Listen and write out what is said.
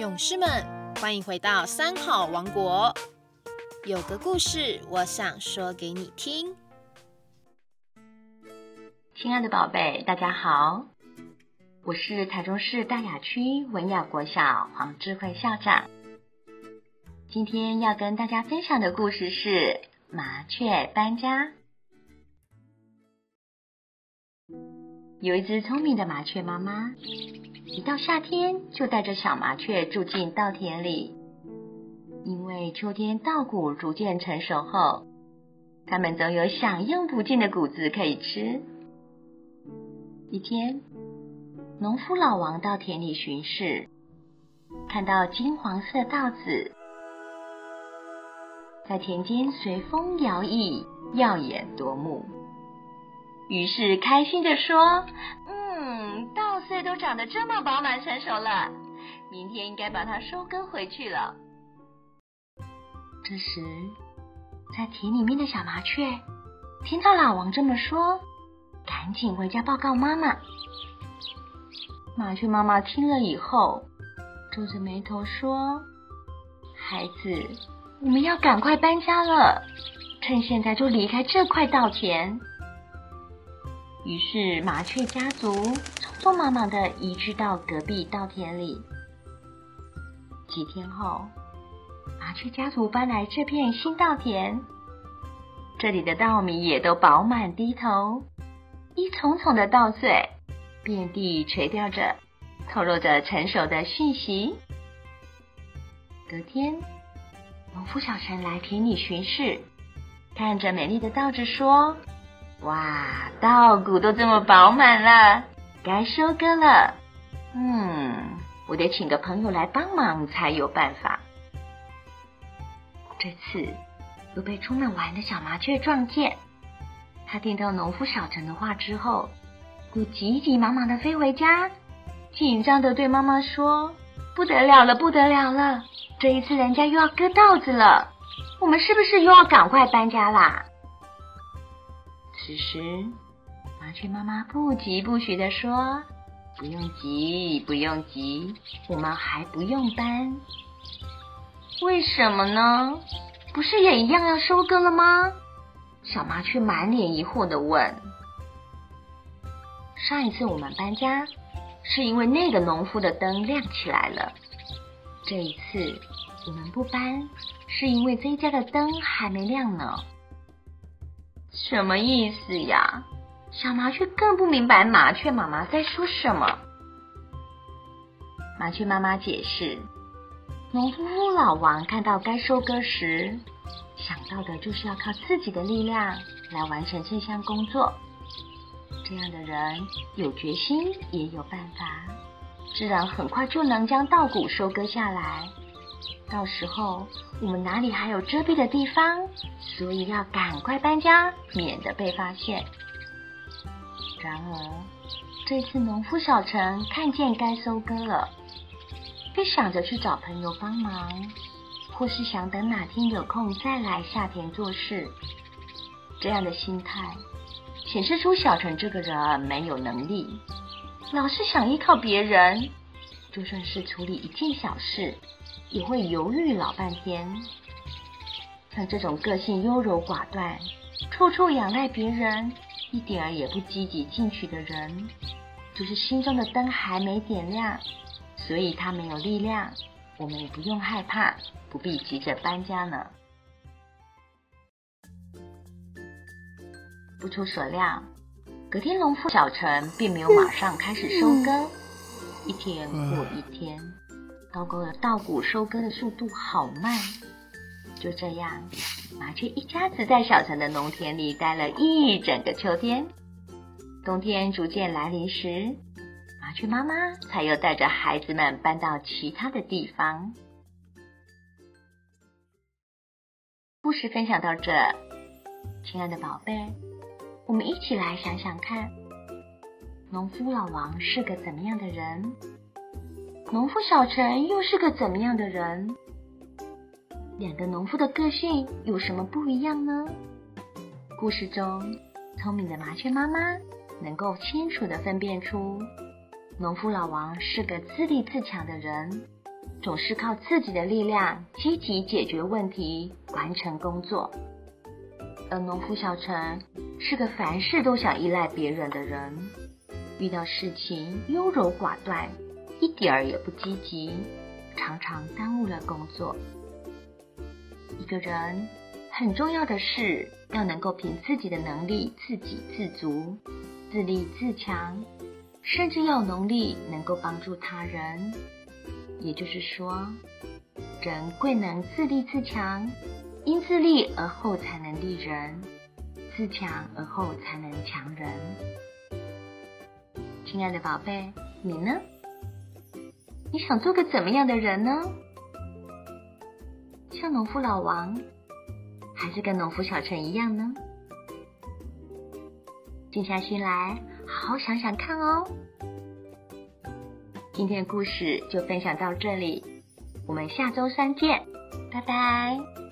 勇士们，欢迎回到三好王国。有个故事，我想说给你听。亲爱的宝贝，大家好，我是台中市大雅区文雅国小黄智慧校长。今天要跟大家分享的故事是《麻雀搬家》。有一只聪明的麻雀妈妈，一到夏天就带着小麻雀住进稻田里。因为秋天稻谷逐渐成熟后，它们总有享用不尽的谷子可以吃。一天，农夫老王到田里巡视，看到金黄色稻子在田间随风摇曳，耀眼夺目。于是开心的说：“嗯，稻穗都长得这么饱满成熟了，明天应该把它收割回去了。”这时，在田里面的小麻雀听到老王这么说，赶紧回家报告妈妈。麻雀妈妈听了以后，皱着眉头说：“孩子，我们要赶快搬家了，趁现在就离开这块稻田。”于是，麻雀家族匆忙忙的移居到隔壁稻田里。几天后，麻雀家族搬来这片新稻田，这里的稻米也都饱满低头，一丛丛的稻穗遍地垂钓着，透露着成熟的讯息。隔天，农夫小陈来田里巡视，看着美丽的稻子说。哇，稻谷都这么饱满了，该收割了。嗯，我得请个朋友来帮忙才有办法。这次又被出门玩的小麻雀撞见，他听到农夫小陈的话之后，就急急忙忙的飞回家，紧张的对妈妈说：“不得了了，不得了了！这一次人家又要割稻子了，我们是不是又要赶快搬家啦？”此时，麻雀妈妈不急不徐的说：“不用急，不用急，我们还不用搬。为什么呢？不是也一样要收割了吗？”小麻雀满脸疑惑的问：“上一次我们搬家，是因为那个农夫的灯亮起来了。这一次我们不搬，是因为这家的灯还没亮呢。”什么意思呀？小麻雀更不明白麻雀妈妈在说什么。麻雀妈妈解释：农夫老王看到该收割时，想到的就是要靠自己的力量来完成这项工作。这样的人有决心，也有办法，自然很快就能将稻谷收割下来。到时候我们哪里还有遮蔽的地方？所以要赶快搬家，免得被发现。然而，这次农夫小陈看见该收割了，便想着去找朋友帮忙，或是想等哪天有空再来下田做事。这样的心态显示出小陈这个人没有能力，老是想依靠别人，就算是处理一件小事。也会犹豫老半天。像这种个性优柔寡断、处处仰赖别人、一点儿也不积极进取的人，就是心中的灯还没点亮，所以他没有力量。我们也不用害怕，不必急着搬家呢。不出所料，隔天农夫小陈并没有马上开始收割，一天过一天。高高的稻谷收割的速度好慢，就这样，麻雀一家子在小城的农田里待了一整个秋天。冬天逐渐来临时，麻雀妈妈才又带着孩子们搬到其他的地方。故事分享到这，亲爱的宝贝，我们一起来想想看，农夫老王是个怎么样的人？农夫小陈又是个怎么样的人？两个农夫的个性有什么不一样呢？故事中，聪明的麻雀妈妈能够清楚地分辨出，农夫老王是个自立自强的人，总是靠自己的力量积极解决问题、完成工作。而农夫小陈是个凡事都想依赖别人的人，遇到事情优柔寡断，一点儿也不积极，常常耽误了工作。一个人很重要的是要能够凭自己的能力自给自足、自立自强，甚至要能力能够帮助他人。也就是说，人贵能自立自强，因自立而后才能立人，自强而后才能强人。亲爱的宝贝，你呢？你想做个怎么样的人呢？像农夫老王，还是跟农夫小陈一样呢？静下心来，好好想想看哦。今天故事就分享到这里，我们下周三见，拜拜。